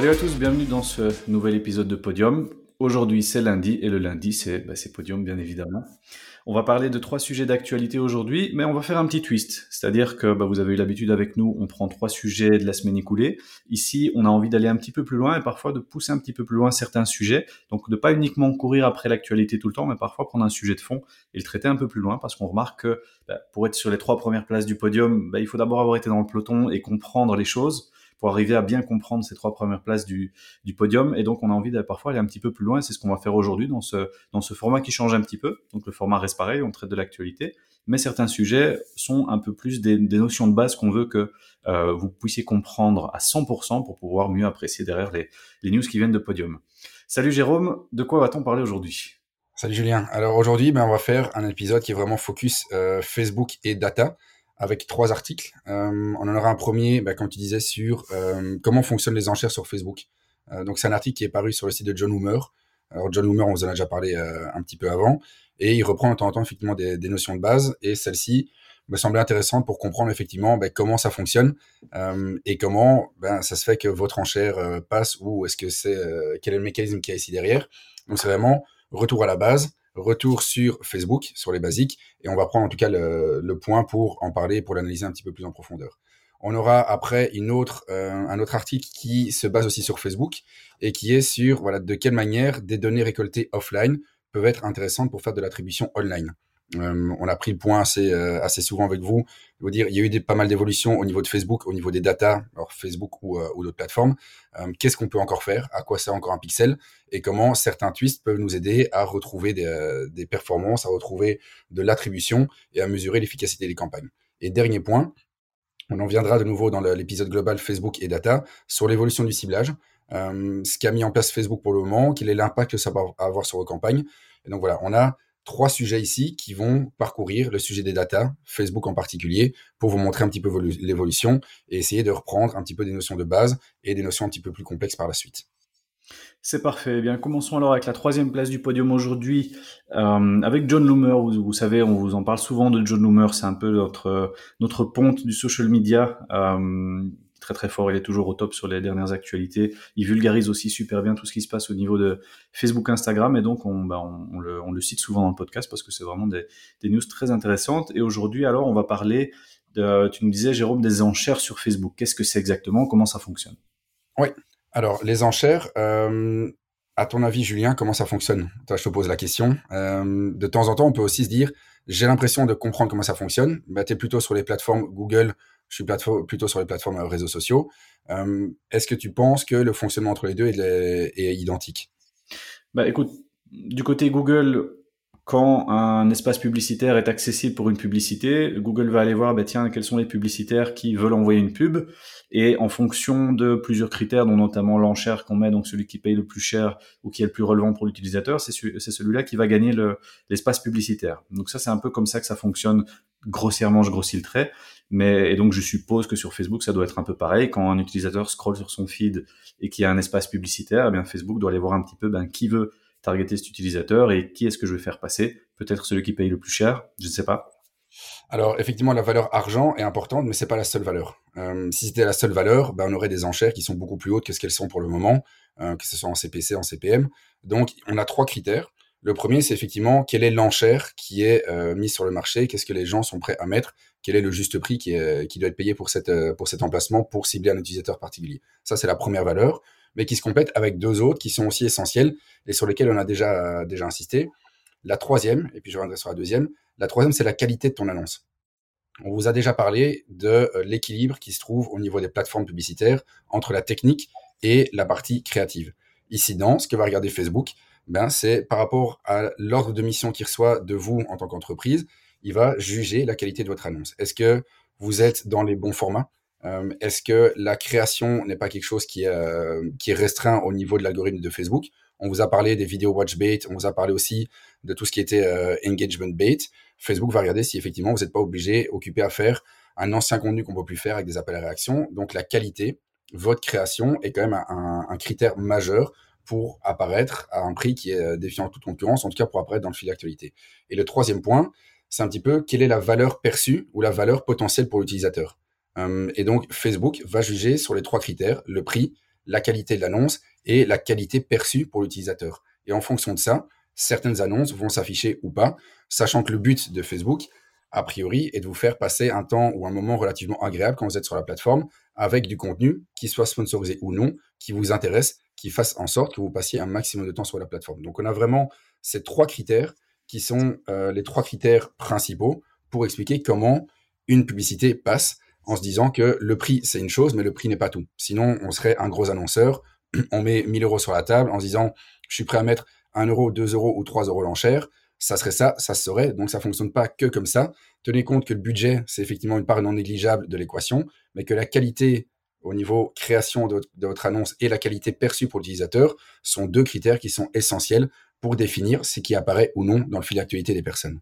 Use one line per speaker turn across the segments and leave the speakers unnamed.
Salut à tous, bienvenue dans ce nouvel épisode de Podium. Aujourd'hui c'est lundi et le lundi c'est bah, Podium bien évidemment. On va parler de trois sujets d'actualité aujourd'hui, mais on va faire un petit twist. C'est-à-dire que bah, vous avez eu l'habitude avec nous, on prend trois sujets de la semaine écoulée. Ici, on a envie d'aller un petit peu plus loin et parfois de pousser un petit peu plus loin certains sujets. Donc de pas uniquement courir après l'actualité tout le temps, mais parfois prendre un sujet de fond et le traiter un peu plus loin parce qu'on remarque que bah, pour être sur les trois premières places du podium, il faut d'abord avoir été dans le peloton et comprendre les choses pour arriver à bien comprendre ces trois premières places du, du podium. Et donc, on a envie de parfois aller un petit peu plus loin. C'est ce qu'on va faire aujourd'hui dans ce, dans ce format qui change un petit peu. Donc, le format reste pareil, on traite de l'actualité. Mais certains sujets sont un peu plus des, des notions de base qu'on veut que euh, vous puissiez comprendre à 100% pour pouvoir mieux apprécier derrière les, les news qui viennent de podium. Salut Jérôme, de quoi va-t-on parler aujourd'hui?
Salut Julien. Alors aujourd'hui, ben, on va faire un épisode qui est vraiment focus euh, Facebook et data avec trois articles. Euh, on en aura un premier, bah, comme tu disais, sur euh, comment fonctionnent les enchères sur Facebook. Euh, donc c'est un article qui est paru sur le site de John Hoomer. Alors John Hoomer, on vous en a déjà parlé un petit peu avant, et il reprend de temps en temps effectivement des, des notions de base, et celle-ci me semblait intéressante pour comprendre effectivement bah, comment ça fonctionne et comment ben, ça se fait que votre enchère passe ou est-ce que c'est quel est le mécanisme qui est ici derrière. Donc c'est vraiment retour à la base, retour sur Facebook, sur les basiques, et on va prendre en tout cas le, point pour en parler, pour l'analyser un petit peu plus en profondeur. On aura après euh, un autre article qui se base aussi sur Facebook et qui est sur voilà, de quelle manière des données récoltées offline peuvent être intéressantes pour faire de l'attribution online. Euh, on a pris le point assez, euh, assez souvent avec vous. Je vous dire, il y a eu des, pas mal d'évolutions au niveau de Facebook, au niveau des data, alors Facebook ou, euh, ou d'autres plateformes. Qu'est-ce qu'on peut encore faire? À quoi sert encore un pixel? Et comment certains twists peuvent nous aider à retrouver des, des performances, à retrouver de l'attribution et à mesurer l'efficacité des campagnes? Et dernier point, on en viendra de nouveau dans l'épisode global Facebook et data sur l'évolution du ciblage. ce qu'a mis en place Facebook pour le moment, quel est l'impact que ça va avoir sur vos campagnes. Et donc voilà, on a trois sujets ici qui vont parcourir le sujet des data, Facebook en particulier, pour vous montrer un petit peu l'évolution et essayer de reprendre un petit peu des notions de base et des notions un petit peu plus complexes par la suite.
C'est parfait. Eh bien, commençons alors avec la troisième place du podium aujourd'hui, euh, avec John Loomer. Vous, savez, on vous en parle souvent de John Loomer. C'est un peu notre notre ponte du social media. Euh, très très fort, il est toujours au top sur les dernières actualités. Il vulgarise aussi super bien tout ce qui se passe au niveau de Facebook, Instagram, et donc on, bah, le, cite souvent dans le podcast parce que c'est vraiment des, news très intéressantes. Et aujourd'hui, alors, on va parler, tu nous disais, Jérôme, des enchères sur Facebook. Qu'est-ce que c'est exactement? Comment ça fonctionne?
Oui, alors les enchères, euh, à ton avis, Julien, comment ça fonctionne? Toi, je te pose la question. Euh, de temps en temps, on peut aussi se dire, j'ai l'impression de comprendre comment ça fonctionne. Bah, plutôt sur les plateformes Google, je suis plutôt sur les plateformes euh, réseaux sociaux. Euh, est-ce que tu penses que le fonctionnement entre les deux est, identique?
Bah, Écoute, du côté Google, quand un espace publicitaire est accessible pour une publicité, Google va aller voir, bah, tiens, quels sont les publicitaires qui veulent envoyer une pub, et en fonction de plusieurs critères, dont notamment l'enchère qu'on met, donc celui qui paye le plus cher ou qui est le plus relevant pour l'utilisateur, c'est celui-là qui va gagner l'espace publicitaire. Donc ça, c'est un peu comme ça que ça fonctionne. Grossièrement, je grossis le trait, mais et donc je suppose que sur Facebook, ça doit être un peu pareil. Quand un utilisateur scrolle sur son feed et qu'il y a un espace publicitaire, eh bien Facebook doit aller voir un petit peu ben, qui veut targeter cet utilisateur et qui est-ce que je vais faire passer Peut-être celui qui paye le plus cher, je ne sais pas.
Alors effectivement, la valeur argent est importante, mais c'est pas la seule valeur. Euh, si c'était la seule valeur, ben, on aurait des enchères qui sont beaucoup plus hautes que ce qu'elles sont pour le moment, euh, que ce soit en CPC, en CPM. Donc on a trois critères. Le premier, c'est effectivement quelle est l'enchère qui est euh, mise sur le marché, qu'est-ce que les gens sont prêts à mettre, quel est le juste prix qui, doit être payé pour, cette, pour cet emplacement pour cibler un utilisateur particulier? Ça, c'est la première valeur mais qui se complètent avec deux autres qui sont aussi essentielles et sur lesquelles on a déjà, déjà insisté. La troisième, et puis je reviendrai sur la deuxième, la troisième, c'est la qualité de ton annonce. On vous a déjà parlé de euh, l'équilibre qui se trouve au niveau des plateformes publicitaires entre la technique et la partie créative. Ici, dans ce que va regarder Facebook, ben, c'est par rapport à l'ordre de mission qu'il reçoit de vous en tant qu'entreprise, il va juger la qualité de votre annonce. Est-ce que vous êtes dans les bons formats? Euh, est-ce que la création n'est pas quelque chose euh, qui est restreint au niveau de l'algorithme de Facebook? On vous a parlé des vidéos watch bait, on vous a parlé aussi de tout ce qui était euh, engagement bait. Facebook va regarder si effectivement vous n'êtes pas obligé, occupé à faire un ancien contenu qu'on peut plus faire avec des appels à réaction. Donc la qualité, votre création est quand même un critère majeur pour apparaître à un prix qui est défiant toute concurrence, en tout cas pour apparaître dans le fil d'actualité. Et le troisième point, c'est un petit peu quelle est la valeur perçue ou la valeur potentielle pour l'utilisateur. Euh, et donc, Facebook va juger sur les trois critères, le prix, la qualité de l'annonce et la qualité perçue pour l'utilisateur. Et en fonction de ça, certaines annonces vont s'afficher ou pas, sachant que le but de Facebook, a priori, est de vous faire passer un temps ou un moment relativement agréable quand vous êtes sur la plateforme avec du contenu qui soit sponsorisé ou non, qui vous intéresse, qui fasse en sorte que vous passiez un maximum de temps sur la plateforme. Donc on a vraiment ces trois critères qui sont euh, les trois critères principaux pour expliquer comment une publicité passe en se disant que le prix, c'est une chose, mais le prix n'est pas tout. Sinon, on serait un gros annonceur, on met 1000 euros sur la table en se disant, je suis prêt à mettre 1 euro, 2 euros ou 3 euros l'enchère, ça serait ça, ça serait. Donc ça fonctionne pas que comme ça. Tenez compte que le budget, c'est effectivement une part non négligeable de l'équation, mais que la qualité au niveau création de, votre annonce et la qualité perçue pour l'utilisateur sont deux critères qui sont essentiels pour définir ce qui apparaît ou non dans le fil d'actualité des personnes.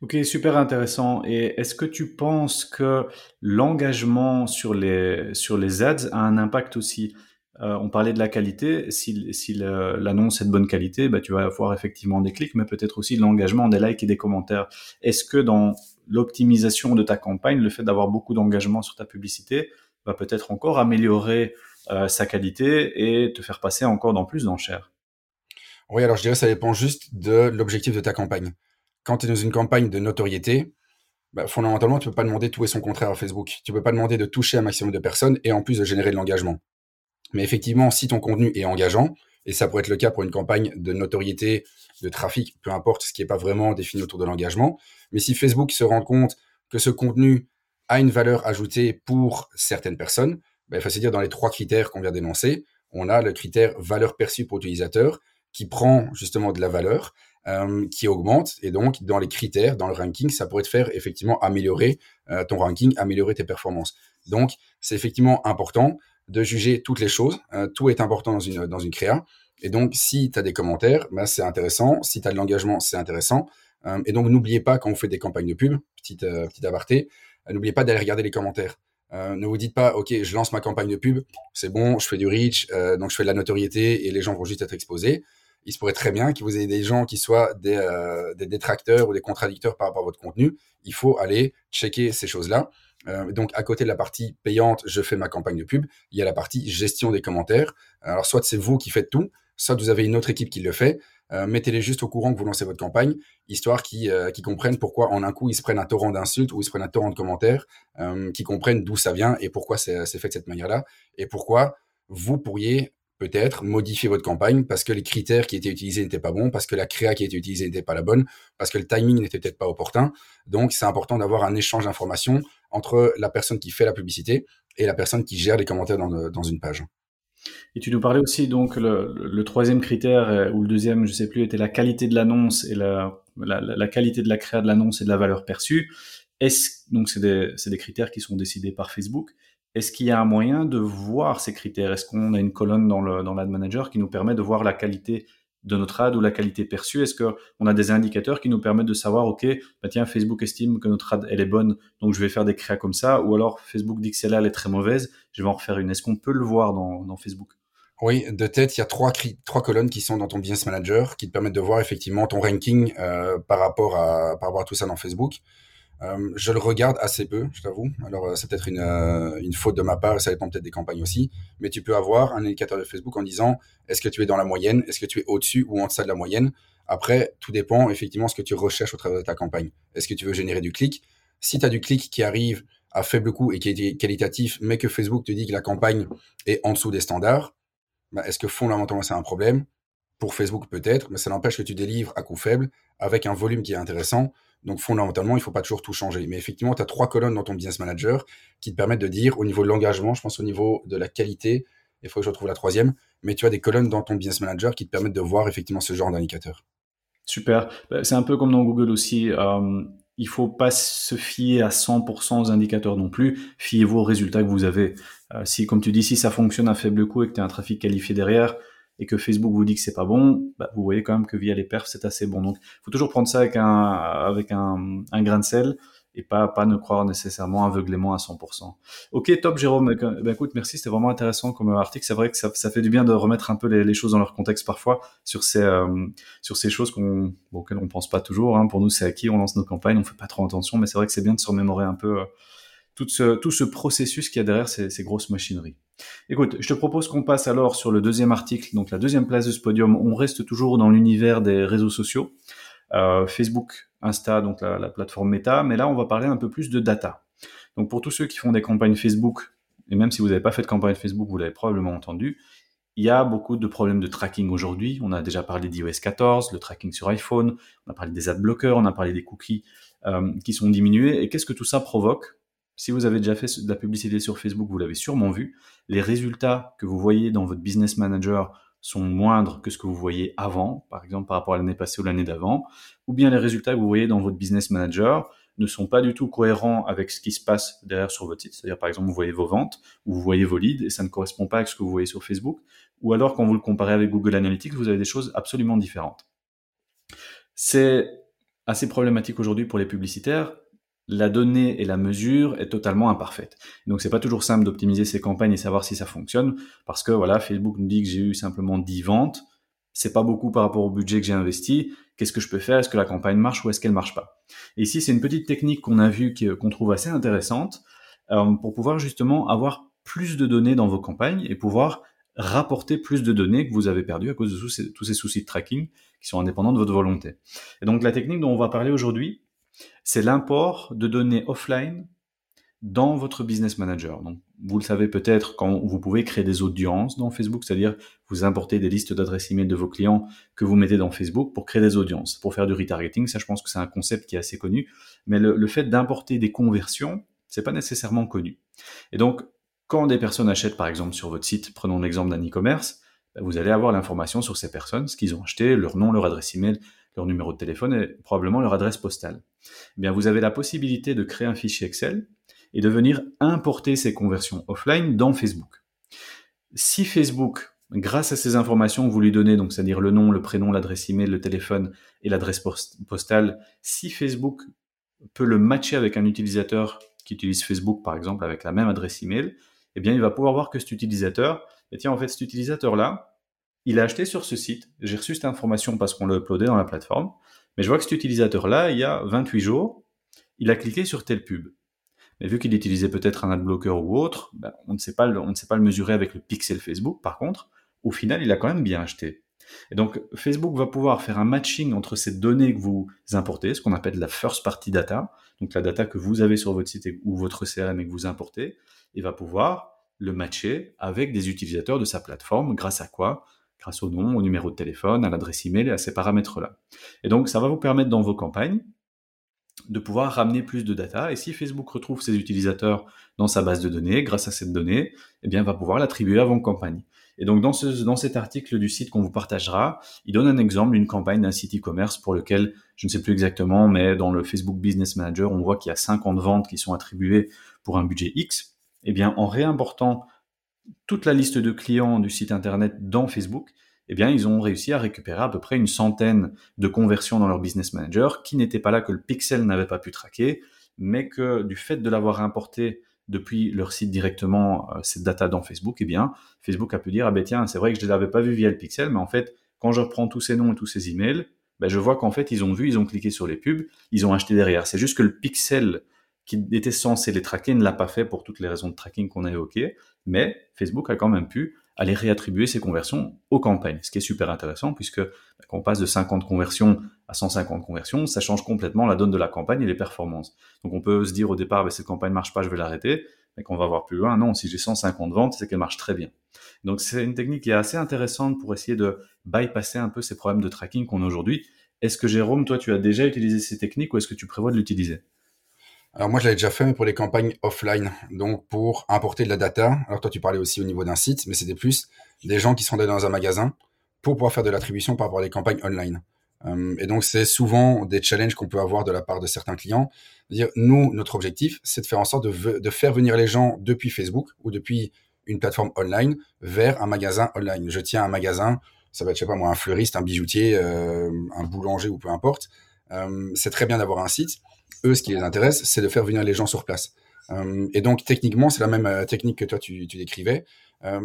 Ok, super intéressant. Et est-ce que tu penses que l'engagement sur les, sur les ads a un impact aussi? Euh, On parlait de la qualité. Si, si l'annonce est de bonne qualité, bah, tu vas avoir effectivement des clics, mais peut-être aussi de l'engagement, des likes et des commentaires. Est-ce que dans l'optimisation de ta campagne, le fait d'avoir beaucoup d'engagement sur ta publicité va peut-être encore améliorer euh, sa qualité et te faire passer encore dans plus d'enchères
Oui, alors je dirais que ça dépend juste de l'objectif de ta campagne quand tu es dans une campagne de notoriété, bah, fondamentalement, tu peux pas demander tout et son contraire à Facebook. Tu peux pas demander de toucher un maximum de personnes et en plus de générer de l'engagement. Mais effectivement, si ton contenu est engageant, et ça pourrait être le cas pour une campagne de notoriété, de trafic, peu importe, ce qui n'est pas vraiment défini autour de l'engagement, mais si Facebook se rend compte que ce contenu a une valeur ajoutée pour certaines personnes, bah, il faut se dire dans les trois critères qu'on vient d'énoncer, on a le critère valeur perçue pour l'utilisateur qui prend justement de la valeur euh, qui augmente. Et donc, dans les critères, dans le ranking, ça pourrait te faire effectivement améliorer euh, ton ranking, améliorer tes performances. Donc, c'est effectivement important de juger toutes les choses. Euh, tout est important dans une, dans une créa. Et donc, si tu as des commentaires, bah, c'est intéressant. Si tu as de l'engagement, c'est intéressant. et donc, n'oubliez pas, quand vous faites des campagnes de pub, petite, petite aparté, n'oubliez pas d'aller regarder les commentaires. ne vous dites pas, OK, je lance ma campagne de pub, c'est bon, je fais du reach, donc je fais de la notoriété et les gens vont juste être exposés il se pourrait très bien que vous ayez des gens qui soient des, euh, des détracteurs ou des contradicteurs par rapport à votre contenu. Il faut aller checker ces choses-là. Euh, donc, à côté de la partie payante, je fais ma campagne de pub, il y a la partie gestion des commentaires. Alors, soit c'est vous qui faites tout, soit vous avez une autre équipe qui le fait. Euh, Mettez-les juste au courant que vous lancez votre campagne, histoire qu'ils euh, comprennent pourquoi en un coup ils se prennent un torrent d'insultes ou ils se prennent un torrent de commentaires, qu'ils comprennent d'où ça vient et pourquoi c'est fait de cette manière-là, et pourquoi vous pourriez peut-être modifier votre campagne parce que les critères qui étaient utilisés n'étaient pas bons, parce que la créa qui était utilisée n'était pas la bonne, parce que le timing n'était peut-être pas opportun. Donc, c'est important d'avoir un échange d'informations entre la personne qui fait la publicité et la personne qui gère les commentaires dans, une page.
Et tu nous parlais aussi, donc, le, troisième critère, euh, ou le deuxième, je sais plus, était la qualité de l'annonce et la, qualité de la créa de l'annonce et de la valeur perçue. Est-ce, donc, c'est des critères qui sont décidés par Facebook. Est-ce qu'il y a un moyen de voir ces critères? Est-ce qu'on a une colonne dans le dans l'ad manager qui nous permet de voir la qualité de notre ad ou la qualité perçue? Est-ce qu'on a des indicateurs qui nous permettent de savoir, OK, bah tiens, Facebook estime que notre ad, elle est bonne, donc je vais faire des créas comme ça, ou alors Facebook dit que celle-là, elle est très mauvaise, je vais en refaire une. Est-ce qu'on peut le voir dans, dans Facebook?
Oui, de tête, il y a trois, trois colonnes qui sont dans ton Business Manager qui te permettent de voir effectivement ton ranking euh, par, rapport à, par rapport à tout ça dans Facebook. Euh, je le regarde assez peu, je t'avoue. Alors, euh, c'est peut-être une, euh, une, faute de ma part, ça dépend peut-être des campagnes aussi. Mais tu peux avoir un indicateur de Facebook en disant est-ce que tu es dans la moyenne, est-ce que tu es au-dessus ou en deçà de la moyenne? Après, tout dépend effectivement ce que tu recherches au travers de ta campagne. Est-ce que tu veux générer du clic? Si tu as du clic qui arrive à faible coût et qui est qualitatif, mais que Facebook te dit que la campagne est en dessous des standards, bah, est-ce que fondamentalement c'est un problème? Pour Facebook peut-être, mais ça n'empêche que tu délivres à coût faible avec un volume qui est intéressant. Donc fondamentalement, il ne faut pas toujours tout changer. Mais effectivement, tu as trois colonnes dans ton business manager qui te permettent de dire au niveau de l'engagement, je pense au niveau de la qualité, il faut que je retrouve la troisième, mais tu as des colonnes dans ton business manager qui te permettent de voir effectivement ce genre d'indicateurs.
Super. Bah, c'est un peu comme dans Google aussi. Euh, il faut pas se fier à 100% aux indicateurs non plus. Fiez-vous aux résultats que vous avez. Euh, si, comme tu dis, si ça fonctionne à faible coût et que tu as un trafic qualifié derrière, et que Facebook vous dit que c'est pas bon, bah, vous voyez quand même que via les perfs c'est assez bon. Donc, faut toujours prendre ça avec un avec un, un grain de sel et pas pas ne croire nécessairement aveuglément à 100%. Ok, top Jérôme. Ben, écoute, merci, c'était vraiment intéressant comme article. C'est vrai que ça, ça, fait du bien de remettre un peu les, choses dans leur contexte parfois sur ces euh, sur ces choses qu'on auxquelles on pense pas toujours. Hein. Pour nous, c'est acquis, on lance nos campagnes, on fait pas trop attention, mais c'est vrai que c'est bien de se remémorer un peu. Euh, tout ce, processus qu'il y a derrière ces, grosses machineries. Écoute, je te propose qu'on passe alors sur le deuxième article, donc la deuxième place de ce podium. On reste toujours dans l'univers des réseaux sociaux, euh, Facebook, Insta, donc la, la, plateforme Meta, mais là on va parler un peu plus de data. Donc pour tous ceux qui font des campagnes Facebook, et même si vous n'avez pas fait de campagne Facebook, vous l'avez probablement entendu, il y a beaucoup de problèmes de tracking aujourd'hui. On a déjà parlé d'iOS 14, le tracking sur iPhone, on a parlé des ad blockers, on a parlé des cookies euh, qui sont diminués. Et qu'est-ce que tout ça provoque? Si vous avez déjà fait de la publicité sur Facebook, vous l'avez sûrement vu, les résultats que vous voyez dans votre business manager sont moindres que ce que vous voyez avant, par exemple par rapport à l'année passée ou l'année d'avant, ou bien les résultats que vous voyez dans votre business manager ne sont pas du tout cohérents avec ce qui se passe derrière sur votre site. C'est-à-dire, par exemple, vous voyez vos ventes ou vous voyez vos leads et ça ne correspond pas avec ce que vous voyez sur Facebook. Ou alors, quand vous le comparez avec Google Analytics, vous avez des choses absolument différentes. C'est assez problématique aujourd'hui pour les publicitaires. La donnée et la mesure est totalement imparfaite. Donc, c'est pas toujours simple d'optimiser ces campagnes et savoir si ça fonctionne parce que voilà, Facebook nous dit que j'ai eu simplement 10 ventes. C'est pas beaucoup par rapport au budget que j'ai investi Qu'est-ce que je peux faire? Est-ce que la campagne marche ou est-ce qu'elle marche pas? Et ici, c'est une petite technique qu'on a vue qu'on trouve assez intéressante euh, pour pouvoir justement avoir plus de données dans vos campagnes et pouvoir rapporter plus de données que vous avez perdues à cause de tous ces soucis de tracking qui sont indépendants de votre volonté. Et donc la technique dont on va parler aujourd'hui, c'est l'import de données offline dans votre business manager. Donc, vous le savez peut-être quand vous pouvez créer des audiences dans Facebook, c'est-à-dire vous importez des listes d'adresses email de vos clients que vous mettez dans Facebook pour créer des audiences, pour faire du retargeting. Ça, je pense que c'est un concept qui est assez connu. Mais le, le fait d'importer des conversions, c'est pas nécessairement connu. Et donc, quand des personnes achètent, par exemple, sur votre site, prenons l'exemple d'un e-commerce, ben, vous allez avoir l'information sur ces personnes, ce qu'ils ont acheté, leur nom, leur adresse email, leur numéro de téléphone et probablement leur adresse postale. Eh bien, vous avez la possibilité de créer un fichier Excel et de venir importer ces conversions offline dans Facebook. Si Facebook, grâce à ces informations que vous lui donnez, donc c'est-à-dire le nom, le prénom, l'adresse email, le téléphone et l'adresse postale, si Facebook peut le matcher avec un utilisateur qui utilise Facebook par exemple avec la même adresse email, eh bien il va pouvoir voir que cet utilisateur, et tiens en fait cet utilisateur-là, il a acheté sur ce site, j'ai reçu cette information parce qu'on l'a uploadé dans la plateforme, mais je vois que cet utilisateur-là, il y a 28 jours, il a cliqué sur telle pub. Mais vu qu'il utilisait peut-être un adblocker ou autre, ben, on, ne sait pas le, mesurer avec le pixel Facebook. Par contre, au final, il a quand même bien acheté. Et donc, Facebook va pouvoir faire un matching entre ces données que vous importez, ce qu'on appelle la first party data, donc la data que vous avez sur votre site ou votre CRM et que vous importez, et va pouvoir le matcher avec des utilisateurs de sa plateforme. Grâce à quoi Grâce au nom, au numéro de téléphone, à l'adresse email et à ces paramètres-là. Et donc, ça va vous permettre dans vos campagnes de pouvoir ramener plus de data. Et si Facebook retrouve ses utilisateurs dans sa base de données, grâce à cette donnée, eh bien, va pouvoir l'attribuer à vos campagnes. Et donc, dans, ce, dans cet article du site qu'on vous partagera, il donne un exemple d'une campagne d'un site e-commerce pour lequel, je ne sais plus exactement, mais dans le Facebook Business Manager, on voit qu'il y a 50 ventes qui sont attribuées pour un budget X. Eh bien, en réimportant toute la liste de clients du site internet dans Facebook, eh bien, ils ont réussi à récupérer à peu près une centaine de conversions dans leur business manager qui n'étaient pas là que le pixel n'avait pas pu traquer, mais que du fait de l'avoir importé depuis leur site directement, euh, cette data dans Facebook, eh bien, Facebook a pu dire, ah ben tiens, c'est vrai que je ne l'avais pas vu via le pixel, mais en fait, quand je reprends tous ces noms et tous ces emails, ben, je vois qu'en fait, ils ont vu, ils ont cliqué sur les pubs, ils ont acheté derrière. C'est juste que le pixel qui était censé les traquer ne l'a pas fait pour toutes les raisons de tracking qu'on a évoquées, mais Facebook a quand même pu aller réattribuer ces conversions aux campagnes, ce qui est super intéressant puisque bah, quand on passe de 50 conversions à 150 conversions, ça change complètement la donne de la campagne et les performances. Donc on peut se dire au départ, bah, cette campagne marche pas, je vais l'arrêter, mais qu'on va voir plus loin, non, si j'ai 150 ventes, c'est qu'elle marche très bien. Donc c'est une technique qui est assez intéressante pour essayer de bypasser un peu ces problèmes de tracking qu'on a aujourd'hui. Est-ce que Jérôme, toi, tu as déjà utilisé ces techniques ou est-ce que tu prévois de l'utiliser?
Alors moi, je l'avais déjà fait mais pour les campagnes offline, donc pour importer de la data. Alors toi, tu parlais aussi au niveau d'un site, mais c'était plus des gens qui sont dans un magasin pour pouvoir faire de l'attribution par rapport à des campagnes online. Euh, et donc, c'est souvent des challenges qu'on peut avoir de la part de certains clients. Dire, nous, notre objectif, c'est de faire en sorte de, de, faire venir les gens depuis Facebook ou depuis une plateforme online vers un magasin online. Je tiens un magasin, ça va être, je sais pas moi, un fleuriste, un bijoutier, euh, un boulanger ou peu importe. Euh, c'est très bien d'avoir un site, eux, ce qui les intéresse, c'est de faire venir les gens sur place. Euh, et donc, techniquement, c'est la même euh, technique que toi, tu, décrivais.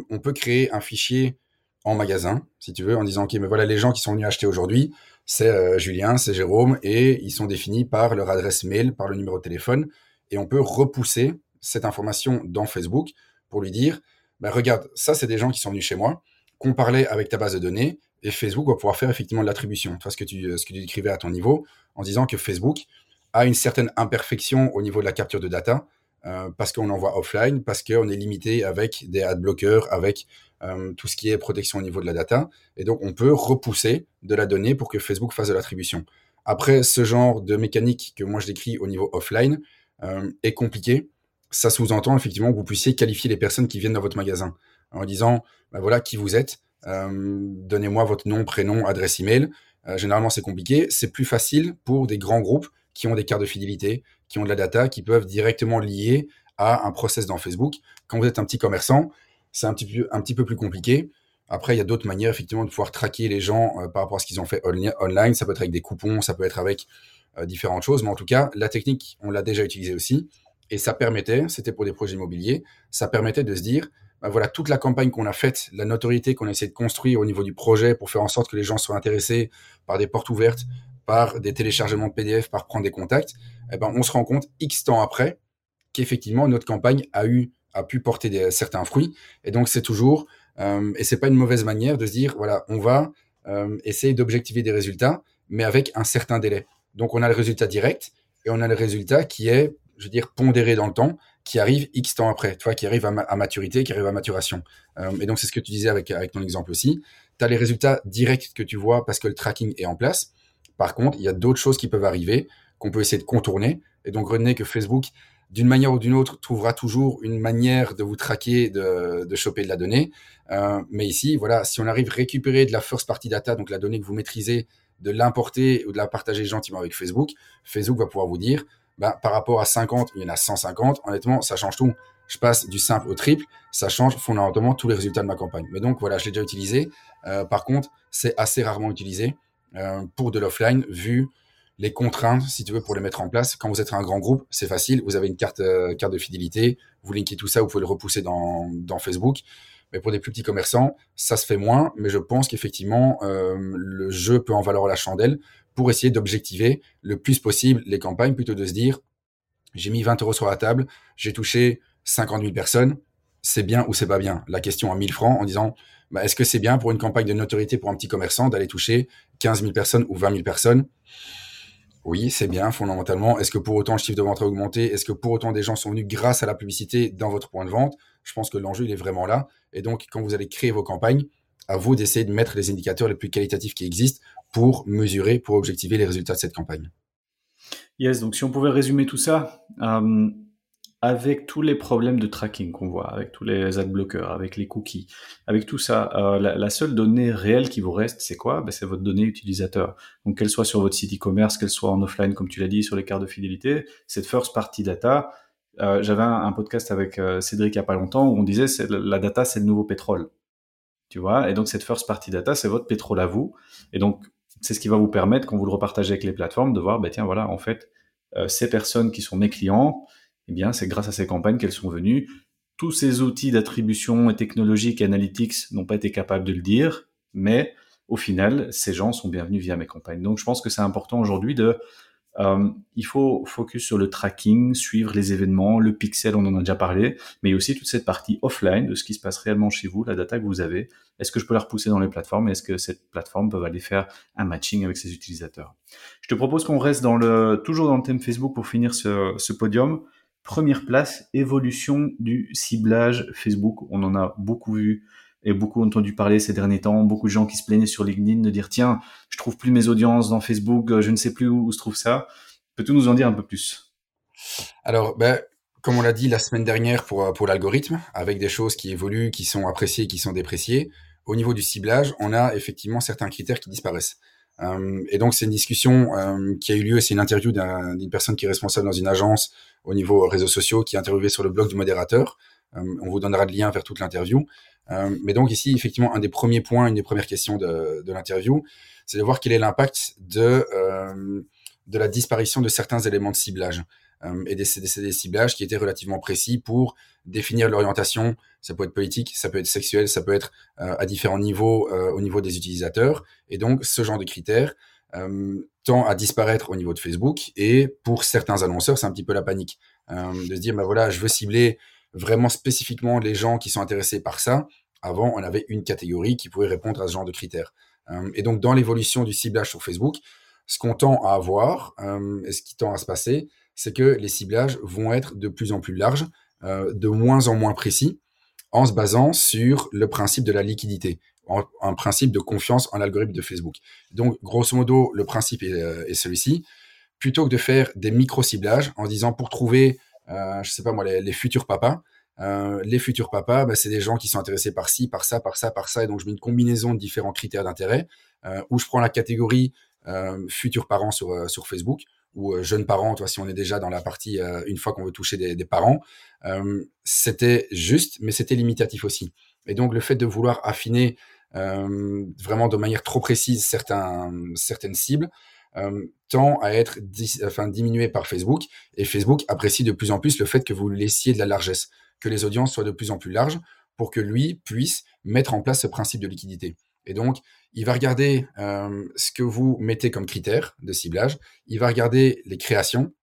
On peut créer un fichier en magasin, si tu veux, en disant, OK, mais voilà, les gens qui sont venus acheter aujourd'hui, c'est Julien, c'est Jérôme, et ils sont définis par leur adresse mail, par le numéro de téléphone, et on peut repousser cette information dans Facebook pour lui dire, bah, regarde, ça c'est des gens qui sont venus chez moi, qu'on parlait avec ta base de données, et Facebook va pouvoir faire effectivement de l'attribution. Toi, ce que tu, ce que tu décrivais à ton niveau, en disant que Facebook a une certaine imperfection au niveau de la capture de data, euh, parce qu'on envoie offline, parce qu'on est limité avec des ad blockers, avec euh, tout ce qui est protection au niveau de la data. Et donc, on peut repousser de la donnée pour que Facebook fasse de l'attribution. Après, ce genre de mécanique que moi je décris au niveau offline euh, est compliqué. Ça sous-entend effectivement que vous puissiez qualifier les personnes qui viennent dans votre magasin en disant, ben voilà qui vous êtes, donnez-moi votre nom, prénom, adresse email. généralement, c'est compliqué. C'est plus facile pour des grands groupes qui ont des cartes de fidélité, qui ont de la data, qui peuvent directement lier à un process dans Facebook. Quand vous êtes un petit commerçant, c'est un petit peu, plus compliqué. Après, il y a d'autres manières effectivement de pouvoir traquer les gens euh, par rapport à ce qu'ils ont fait online. Ça peut être avec des coupons, ça peut être avec euh, différentes choses. Mais en tout cas, la technique, on l'a déjà utilisée aussi. Et ça permettait, c'était pour des projets immobiliers, ça permettait de se dire, ben voilà, toute la campagne qu'on a faite, la notoriété qu'on a essayé de construire au niveau du projet pour faire en sorte que les gens soient intéressés par des portes ouvertes, par des téléchargements de PDF, par prendre des contacts, eh ben, on se rend compte X temps après qu'effectivement notre campagne a eu a pu porter certains fruits. Et donc c'est toujours euh, et c'est pas une mauvaise manière de se dire voilà on va euh, essayer d'objectiver des résultats, mais avec un certain délai. Donc on a le résultat direct et on a le résultat qui est je veux dire pondéré dans le temps, qui arrive X temps après, tu vois, qui arrive à, maturité, qui arrive à maturation. Euh, et donc c'est ce que tu disais avec ton exemple aussi. Tu as les résultats directs que tu vois parce que le tracking est en place. Par contre, il y a d'autres choses qui peuvent arriver qu'on peut essayer de contourner. Et donc, retenez que Facebook, d'une manière ou d'une autre, trouvera toujours une manière de vous traquer, de, de choper de la donnée. Euh, mais ici, voilà, si on arrive à récupérer de la first party data, donc la donnée que vous maîtrisez, de l'importer ou de la partager gentiment avec Facebook, Facebook va pouvoir vous dire, bah, par rapport à 50, il y en a 150. Honnêtement, ça change tout. Je passe du simple au triple, ça change fondamentalement tous les résultats de ma campagne. Mais donc voilà, je l'ai déjà utilisé. Euh, par contre, c'est assez rarement utilisé. Euh, pour de l'offline, vu les contraintes, si tu veux, pour les mettre en place. Quand vous êtes un grand groupe, c'est facile. Vous avez une carte, euh, de fidélité, vous linkez tout ça, vous pouvez le repousser dans Facebook. Mais pour des plus petits commerçants, ça se fait moins. Mais je pense qu'effectivement, euh, le jeu peut en valoir la chandelle pour essayer d'objectiver le plus possible les campagnes, plutôt de se dire, j'ai mis 20 euros sur la table, j'ai touché 50 000 personnes, c'est bien ou c'est pas bien? La question à 1000 francs en disant, bah, est-ce que c'est bien pour une campagne de notoriété pour un petit commerçant d'aller toucher 15 000 personnes ou 20 000 personnes? Oui, c'est bien fondamentalement. Est-ce que pour autant le chiffre de vente a augmenté? Est-ce que pour autant des gens sont venus grâce à la publicité dans votre point de vente? Je pense que l'enjeu il est vraiment là. Et donc quand vous allez créer vos campagnes, à vous d'essayer de mettre les indicateurs les plus qualitatifs qui existent pour mesurer, pour objectiver les résultats de cette campagne.
Yes, donc si on pouvait résumer tout ça, euh, avec tous les problèmes de tracking qu'on voit, avec tous les ad blockers, avec les cookies, avec tout ça, euh, la, seule donnée réelle qui vous reste, c'est quoi? Ben, C'est votre donnée utilisateur. Donc qu'elle soit sur votre site e-commerce, qu'elle soit en offline, comme tu l'as dit, sur les cartes de fidélité, cette first party data. Euh, J'avais un, podcast avec euh, Cédric il n'y a pas longtemps où on disait la data c'est le nouveau pétrole. Tu vois Et donc cette first party data c'est votre pétrole à vous. Et donc c'est ce qui va vous permettre quand vous le repartagez avec les plateformes de voir ben tiens voilà en fait euh, ces personnes qui sont mes clients eh bien, c'est grâce à ces campagnes qu'elles sont venues. Tous ces outils d'attribution et technologiques analytics n'ont pas été capables de le dire, mais au final, ces gens sont bienvenus via mes campagnes. Donc, je pense que c'est important aujourd'hui de, euh, il faut focus sur le tracking, suivre les événements, le pixel, on en a déjà parlé, mais aussi toute cette partie offline de ce qui se passe réellement chez vous, la data que vous avez. Est-ce que je peux la repousser dans les plateformes Est-ce que cette plateforme peut aller faire un matching avec ses utilisateurs? Je te propose qu'on reste dans le, toujours dans le thème Facebook pour finir ce, ce podium. Première place, évolution du ciblage Facebook. On en a beaucoup vu et beaucoup entendu parler ces derniers temps. Beaucoup de gens qui se plaignaient sur LinkedIn de dire tiens, je trouve plus mes audiences dans Facebook, je ne sais plus où, se trouve ça. Peux-tu nous en dire un peu plus?
Alors, ben, comme on l'a dit la semaine dernière pour, pour l'algorithme, avec des choses qui évoluent, qui sont appréciées, qui sont dépréciées, au niveau du ciblage, on a effectivement certains critères qui disparaissent. Euh, et donc c'est une discussion euh, qui a eu lieu, c'est une interview d'une personne qui est responsable dans une agence au niveau réseaux sociaux, qui est interviewée sur le blog du modérateur. Euh, on vous donnera le lien vers toute l'interview. Mais donc ici, effectivement, un des premiers points, une des premières questions de, l'interview, c'est de voir quel est l'impact de, de la disparition de certains éléments de ciblage. Euh, et des, des, ciblages qui étaient relativement précis pour définir l'orientation. Ça peut être politique, ça peut être sexuel, ça peut être euh, à différents niveaux euh, au niveau des utilisateurs. Et donc, ce genre de critères te tend à disparaître au niveau de Facebook. Et pour certains annonceurs, c'est un petit peu la panique euh, de se dire, bah voilà, je veux cibler vraiment spécifiquement les gens qui sont intéressés par ça. Avant, on avait une catégorie qui pouvait répondre à ce genre de critères. Euh, et donc, dans l'évolution du ciblage sur Facebook, ce qu'on tend à avoir euh, et ce qui tend à se passer, c'est que les ciblages vont être de plus en plus larges, de moins en moins précis, en se basant sur le principe de la liquidité un principe de confiance en l'algorithme de Facebook. Donc, grosso modo, le principe est, euh, celui-ci. Plutôt que de faire des micro-ciblages en disant pour trouver, euh, je sais pas moi, les, futurs papas, euh, les futurs papas, bah, c'est des gens qui sont intéressés par ci, par ça, par ça, par ça. Et donc, je mets une combinaison de différents critères d'intérêt euh, où je prends la catégorie euh, futurs parents sur, euh, sur Facebook ou jeunes parents, toi, si on est déjà dans la partie, une fois qu'on veut toucher des, des parents. c'était juste, mais c'était limitatif aussi. Et donc, le fait de vouloir affiner euh, vraiment de manière trop précise certains, certaines cibles, euh, tend à être enfin, diminué par Facebook. Et Facebook apprécie de plus en plus le fait que vous laissiez de la largesse, que les audiences soient de plus en plus larges pour que lui puisse mettre en place ce principe de liquidité. Et donc, il va regarder euh, ce que vous mettez comme critère de ciblage, il va regarder les créations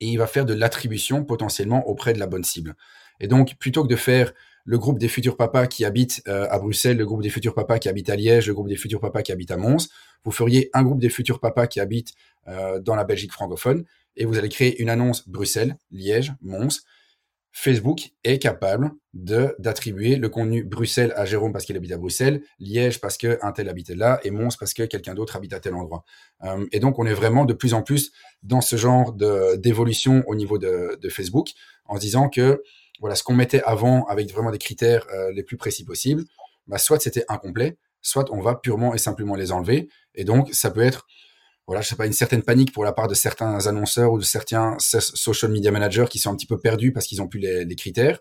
et il va faire de l'attribution potentiellement auprès de la bonne cible. Et donc, plutôt que de faire le groupe des futurs papas qui habitent euh, à Bruxelles, le groupe des futurs papas qui habitent à Liège, le groupe des futurs papas qui habitent à Mons. Vous feriez un groupe des futurs papas qui habitent euh, dans la Belgique francophone et vous allez créer une annonce Bruxelles, Liège, Mons. Facebook est capable de d'attribuer le contenu Bruxelles à Jérôme parce qu'il habite à Bruxelles, Liège parce que un tel habite là et Mons parce que quelqu'un d'autre habite à tel endroit. Euh, et donc on est vraiment de plus en plus dans ce genre de d'évolution au niveau de, de Facebook en disant que voilà, ce qu'on mettait avant avec vraiment des critères euh, les plus précis possibles, bah, soit c'était incomplet, soit on va purement et simplement les enlever. Et donc, ça peut être, voilà, je sais pas, une certaine panique pour la part de certains annonceurs ou de certains social media managers qui sont un petit peu perdus parce qu'ils ont plus les, critères.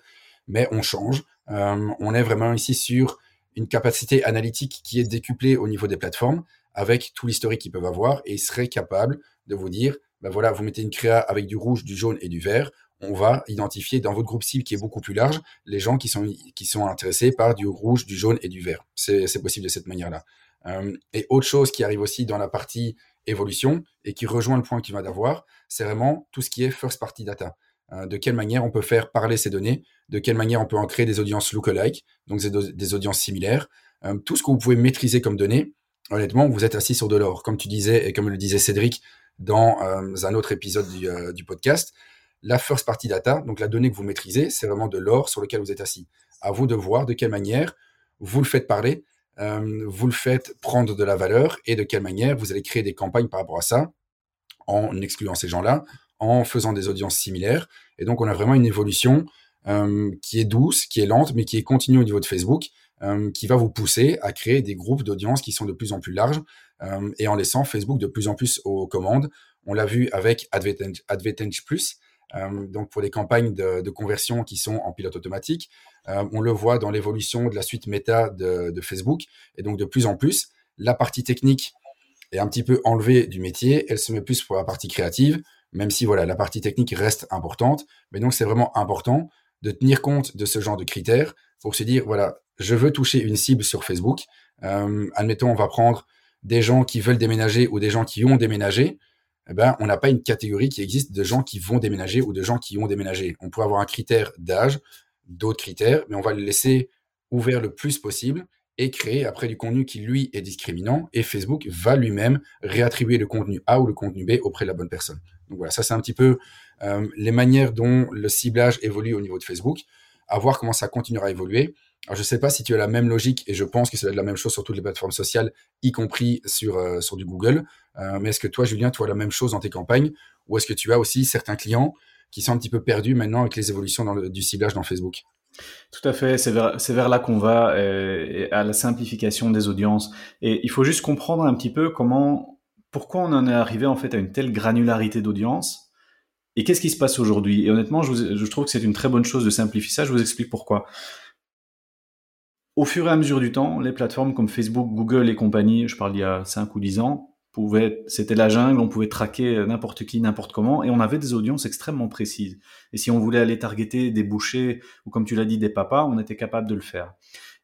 Mais on change. Euh, on est vraiment ici sur une capacité analytique qui est décuplée au niveau des plateformes avec tout l'historique qu'ils peuvent avoir et ils seraient capables de vous dire, ben voilà, vous mettez une créa avec du rouge, du jaune et du vert on va identifier dans votre groupe cible qui est beaucoup plus large les gens qui sont, qui sont intéressés par du rouge, du jaune et du vert. C'est possible de cette manière-là. Euh, et autre chose qui arrive aussi dans la partie évolution et qui rejoint le point que tu vas d'avoir, c'est vraiment tout ce qui est first party data. Euh, de quelle manière on peut faire parler ces données, de quelle manière on peut en créer des audiences lookalike, donc des, audiences similaires. Euh, tout ce que vous pouvez maîtriser comme données, honnêtement, vous êtes assis sur de l'or. Comme tu disais et comme le disait Cédric dans un autre épisode du, du podcast, la first party data, donc la donnée que vous maîtrisez, c'est vraiment de l'or sur lequel vous êtes assis. À vous de voir de quelle manière vous le faites parler, euh, vous le faites prendre de la valeur et de quelle manière vous allez créer des campagnes par rapport à ça en excluant ces gens-là, en faisant des audiences similaires. Et donc, on a vraiment une évolution euh, qui est douce, qui est lente, mais qui est continue au niveau de Facebook, euh, qui va vous pousser à créer des groupes d'audience qui sont de plus en plus larges et en laissant Facebook de plus en plus aux commandes. On l'a vu avec Advantage, Plus, donc pour des campagnes de, conversion qui sont en pilote automatique. Euh, on le voit dans l'évolution de la suite méta de, Facebook. Et donc de plus en plus, la partie technique est un petit peu enlevée du métier. Elle se met plus pour la partie créative, même si voilà, la partie technique reste importante. Mais donc c'est vraiment important de tenir compte de ce genre de critères pour se dire, voilà, je veux toucher une cible sur Facebook. Euh, admettons, on va prendre des gens qui veulent déménager ou des gens qui ont déménagé eh ben, on n'a pas une catégorie qui existe de gens qui vont déménager ou de gens qui ont déménagé. On peut avoir un critère d'âge, d'autres critères, mais on va le laisser ouvert le plus possible et créer après du contenu qui, lui, est discriminant. Et Facebook va lui-même réattribuer le contenu A ou le contenu B auprès de la bonne personne. Donc voilà, ça c'est un petit peu euh, les manières dont le ciblage évolue au niveau de Facebook. À voir comment ça continuera à évoluer. Alors, je ne sais pas si tu as la même logique, et je pense que c'est la même chose sur toutes les plateformes sociales, y compris sur, euh, sur du Google. Euh, mais est-ce que toi, Julien, tu as la même chose dans tes campagnes, ou est-ce que tu as aussi certains clients qui sont un petit peu perdus maintenant avec les évolutions du ciblage dans Facebook?
Tout à fait, c'est vers, vers, là qu'on va, et, à la simplification des audiences. Et il faut juste comprendre un petit peu comment, pourquoi on en est arrivé en fait à une telle granularité d'audience, et qu'est-ce qui se passe aujourd'hui? Et honnêtement, je, je trouve que c'est une très bonne chose de simplifier ça. Je vous explique pourquoi. Au fur et à mesure du temps, les plateformes comme Facebook, Google et compagnie, je parle il y a 5 ou 10 ans, c'était la jungle, on pouvait traquer n'importe qui, n'importe comment, et on avait des audiences extrêmement précises. Et si on voulait aller targeter des bouchers, ou comme tu l'as dit, des papas, on était capable de le faire.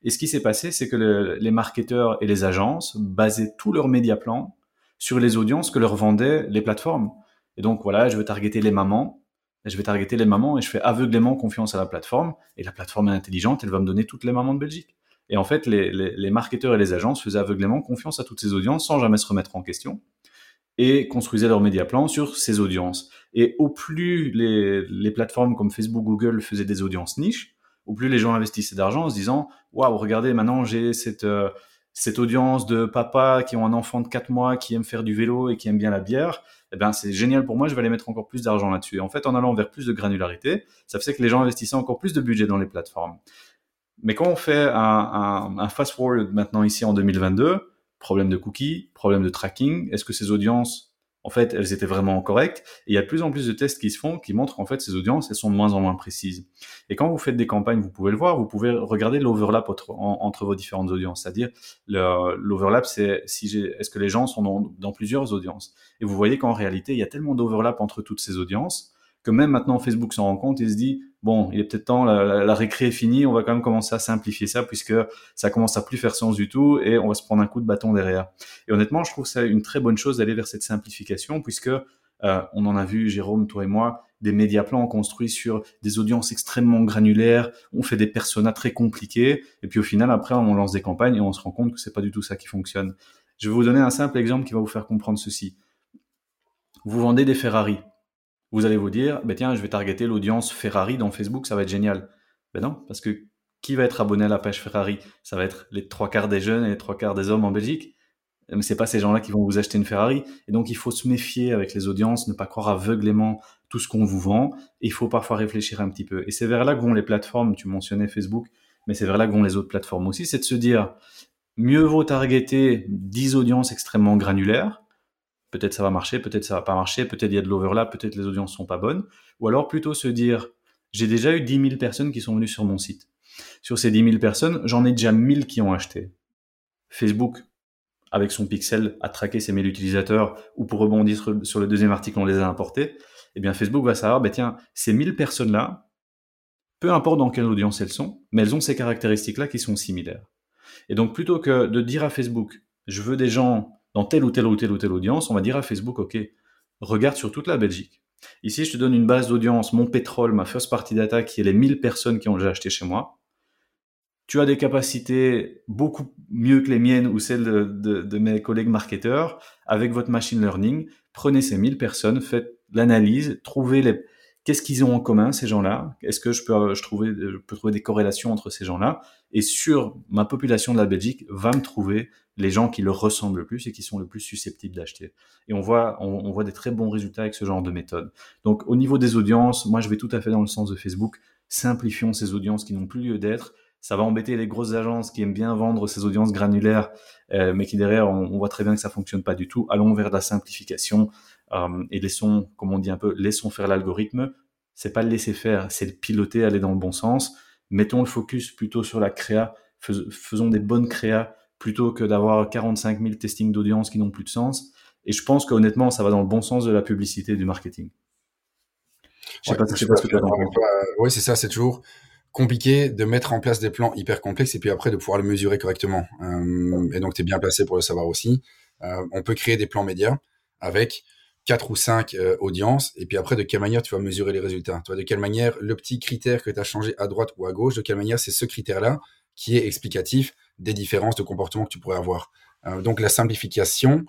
Et ce qui s'est passé, c'est que les marketeurs et les agences basaient tout leur média plan sur les audiences que leur vendaient les plateformes. Et donc voilà, je veux targeter les mamans, je vais targeter les mamans et je fais aveuglément confiance à la plateforme. Et la plateforme est intelligente, elle va me donner toutes les mamans de Belgique. Et en fait, les, les, marketeurs et les agences faisaient aveuglément confiance à toutes ces audiences sans jamais se remettre en question et construisaient leur média plan sur ces audiences. Et au plus les, les plateformes comme Facebook, Google faisaient des audiences niches, au plus les gens investissaient d'argent en se disant waouh regardez maintenant j'ai cette euh, cette audience de papas qui ont un enfant de 4 mois qui aime faire du vélo et qui aime bien la bière, eh ben c'est génial pour moi, je vais aller mettre encore plus d'argent là-dessus. Et en fait, en allant vers plus de granularité, ça fait que les gens investissaient encore plus de budget dans les plateformes. Mais quand on fait un, fast-forward maintenant ici en 2022, problème de cookies, problème de tracking, est-ce que ces audiences en fait, elles étaient vraiment correctes? Et il y a de plus en plus de tests qui se font qui montrent qu'en fait, ces audiences, elles sont de moins en moins précises. Et quand vous faites des campagnes, vous pouvez le voir, vous pouvez regarder l'overlap entre, vos différentes audiences. C'est-à-dire, l'overlap, c'est si est-ce que les gens sont dans plusieurs audiences? Et vous voyez qu'en réalité, il y a tellement d'overlap entre toutes ces audiences même maintenant Facebook s'en rend compte et se dit bon, il est peut-être temps, la, récré est finie, on va quand même commencer à simplifier ça puisque ça commence à plus faire sens du tout et on va se prendre un coup de bâton derrière. Et honnêtement, je trouve ça une très bonne chose d'aller vers cette simplification puisque euh, on en a vu, Jérôme, toi et moi, des média plans construits sur des audiences extrêmement granulaires, on fait des personas très compliqués, et puis au final, après, on lance des campagnes et on se rend compte que c'est pas du tout ça qui fonctionne. Je vais vous donner un simple exemple qui va vous faire comprendre ceci. Vous vendez des Ferrari vous allez vous dire, ben tiens, je vais targeter l'audience Ferrari dans Facebook, ça va être génial. Ben non, parce que qui va être abonné à la page Ferrari? Ça va être les trois quarts des jeunes et les trois quarts des hommes en Belgique. Mais c'est pas ces gens-là qui vont vous acheter une Ferrari. Et donc, il faut se méfier avec les audiences, ne pas croire aveuglément tout ce qu'on vous vend. il faut parfois réfléchir un petit peu. Et c'est vers là que vont les plateformes. Tu mentionnais Facebook, mais c'est vers là que vont les autres plateformes aussi. C'est de se dire, mieux vaut targeter 10 audiences extrêmement granulaires peut-être ça va marcher, peut-être ça va pas marcher, peut-être il y a de l'overlap, peut-être les audiences sont pas bonnes. Ou alors plutôt se dire, j'ai déjà eu 10 000 personnes qui sont venues sur mon site. Sur ces 10 000 personnes, j'en ai déjà 1000 qui ont acheté. Facebook, avec son pixel, a traqué ses 1000 utilisateurs, ou pour rebondir sur le deuxième article, on les a importés. Eh bien, Facebook va savoir, ben tiens, ces 1000 personnes-là, peu importe dans quelle audience elles sont, mais elles ont ces caractéristiques-là qui sont similaires. Et donc, plutôt que de dire à Facebook, je veux des gens dans telle ou telle ou telle ou telle audience, on va dire à Facebook, OK, regarde sur toute la Belgique. Ici, je te donne une base d'audience, mon pétrole, ma first party data, qui est les 1000 personnes qui ont déjà acheté chez moi. Tu as des capacités beaucoup mieux que les miennes ou celles de, mes collègues marketeurs. Avec votre machine learning, prenez ces 1000 personnes, faites l'analyse, trouvez les, qu'est-ce qu'ils ont en commun, ces gens-là? Est-ce que je peux, je, peux trouver des corrélations entre ces gens-là? Et sur ma population de la Belgique, va me trouver les gens qui leur ressemblent le plus et qui sont le plus susceptibles d'acheter. Et on voit, on, des très bons résultats avec ce genre de méthode. Donc, au niveau des audiences, moi, je vais tout à fait dans le sens de Facebook. Simplifions ces audiences qui n'ont plus lieu d'être. Ça va embêter les grosses agences qui aiment bien vendre ces audiences granulaires, euh, mais qui derrière, on, voit très bien que ça fonctionne pas du tout. Allons vers la simplification euh, et laissons, comme on dit un peu, laissons faire l'algorithme. C'est pas le laisser faire, c'est le piloter, aller dans le bon sens. Mettons le focus plutôt sur la créa. faisons des bonnes créas plutôt que d'avoir 45 000 testings d'audience qui n'ont plus de sens. Et je pense qu'honnêtement, ça va dans le bon sens de la publicité et du marketing.
Je sais pas, sais pas ce que tu as Oui, c'est ça, c'est toujours compliqué de mettre en place des plans hyper complexes et puis après de pouvoir le mesurer correctement. Euh, et donc, tu es bien placé pour le savoir aussi. Euh, on peut créer des plans médias avec quatre ou cinq euh, audiences et puis après de quelle manière tu vas mesurer les résultats? Toi, de quelle manière le petit critère que tu as changé à droite ou à gauche, de quelle manière c'est ce critère-là qui est explicatif des différences de comportement que tu pourrais avoir? Euh, donc la simplification,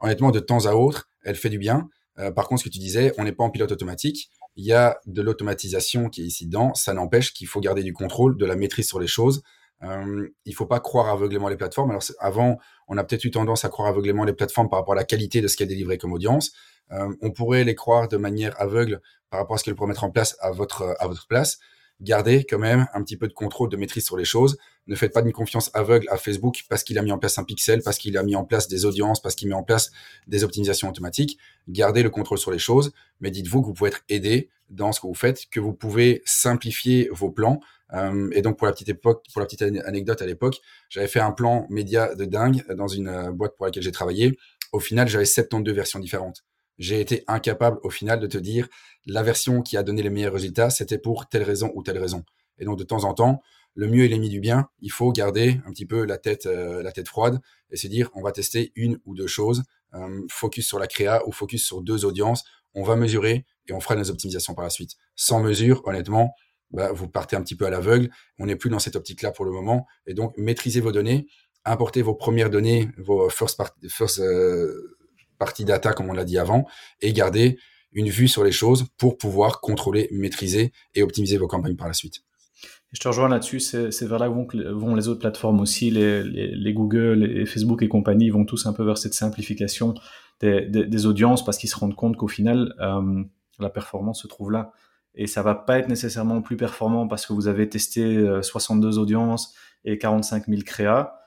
honnêtement, de temps à autre, elle fait du bien. Euh, par contre, ce que tu disais, on n'est pas en pilote automatique. Il y a de l'automatisation qui est ici dedans. Ça n'empêche qu'il faut garder du contrôle, de la maîtrise sur les choses. Euh, il faut pas croire aveuglément les plateformes. Alors avant, on a peut-être eu tendance à croire aveuglément les plateformes par rapport à la qualité de ce qu'elles délivraient comme audience. Euh, on pourrait les croire de manière aveugle par rapport à ce qu'elles pourraient mettre en place à votre à votre place gardez quand même un petit peu de contrôle, de maîtrise sur les choses. Ne faites pas d'une confiance aveugle à Facebook parce qu'il a mis en place un pixel, parce qu'il a mis en place des audiences, parce qu'il met en place des optimisations automatiques. Gardez le contrôle sur les choses, mais dites-vous que vous pouvez être aidé dans ce que vous faites, que vous pouvez simplifier vos plans. Euh, et donc pour la petite époque, pour la petite anecdote à l'époque, j'avais fait un plan média de dingue dans une euh, boîte pour laquelle j'ai travaillé. Au final, j'avais 72 versions différentes j'ai été incapable au final de te dire la version qui a donné les meilleurs résultats, c'était pour telle raison ou telle raison. Et donc de temps en temps, le mieux est l'ennemi du bien. Il faut garder un petit peu la tête, euh, la tête froide et se dire on va tester une ou deux choses euh, focus sur la créa ou focus sur deux audiences, on va mesurer et on fera des optimisations par la suite. Sans mesure, honnêtement, bah, vous partez un petit peu à l'aveugle. On n'est plus dans cette optique-là pour le moment. Et donc, maîtrisez vos données, importez vos premières données, vos first, party, first euh, party data, comme on l'a dit avant, et gardez une vue sur les choses pour pouvoir contrôler, maîtriser et optimiser vos campagnes par la suite.
Je te rejoins là-dessus, c'est vers là que vont, les autres plateformes aussi, les, les, les, Google Facebook et compagnie, ils vont tous un peu vers cette simplification des audiences parce qu'ils se rendent compte qu'au final, euh, la performance se trouve là. Et ça va pas être nécessairement plus performant parce que vous avez testé 62 euh, audiences et 45 000 créas.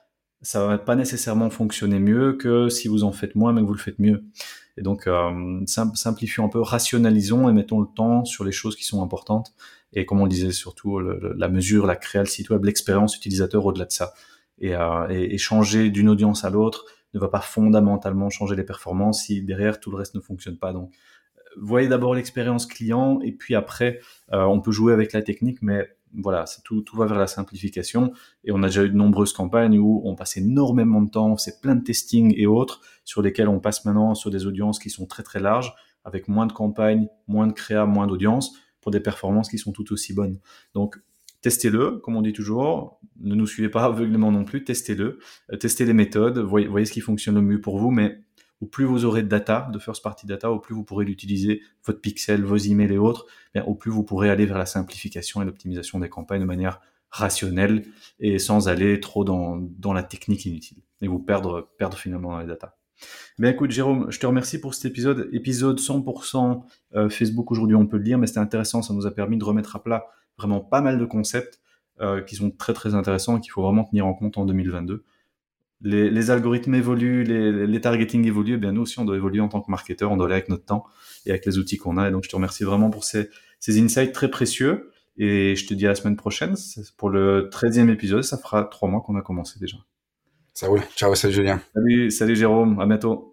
Ça va pas nécessairement fonctionner mieux que si vous en faites moins mais que vous le faites mieux. Et donc, euh, simplifions un peu, rationalisons et mettons le temps sur les choses qui sont importantes. Et comme on disait, surtout la mesure, la créa, le site web, l'expérience utilisateur au-delà de ça. Et, euh, et, changer d'une audience à l'autre ne va pas fondamentalement changer les performances si derrière tout le reste ne fonctionne pas. Donc, voyez d'abord l'expérience client et puis après, euh, on peut jouer avec la technique, mais voilà, tout, va vers la simplification. Et on a déjà eu de nombreuses campagnes où on passe énormément de temps, c'est plein de testing et autres, sur lesquels on passe maintenant sur des audiences qui sont très très larges, avec moins de campagnes, moins de créa, moins d'audience, pour des performances qui sont tout aussi bonnes. Donc, testez-le, comme on dit toujours, ne nous suivez pas aveuglément non plus, testez-le, euh, testez les méthodes, voyez, voyez ce qui fonctionne le mieux pour vous, mais au plus vous aurez de data, de first party data, au plus vous pourrez l'utiliser, votre pixel, vos emails et autres, bien, au plus vous pourrez aller vers la simplification et l'optimisation des campagnes de manière rationnelle et sans aller trop dans, dans la technique inutile et vous perdre, perdre finalement les data. Mais écoute, Jérôme, je te remercie pour cet épisode. Épisode 100% euh, Facebook aujourd'hui, on peut le dire, mais c'était intéressant. Ça nous a permis de remettre à plat vraiment pas mal de concepts euh, qui sont très très intéressants et qu'il faut vraiment tenir en compte en 2022 les, algorithmes évoluent, les, les targeting évoluent, eh bien nous aussi on doit évoluer en tant que marketeur, on doit aller avec notre temps et avec les outils qu'on a. Et donc je te remercie vraiment pour ces, ces insights très précieux. Et je te dis à la semaine prochaine pour le 13e épisode. Ça fera trois mois qu'on a commencé déjà.
Ça roule. Ciao, salut Julien.
Salut, salut Jérôme. À bientôt.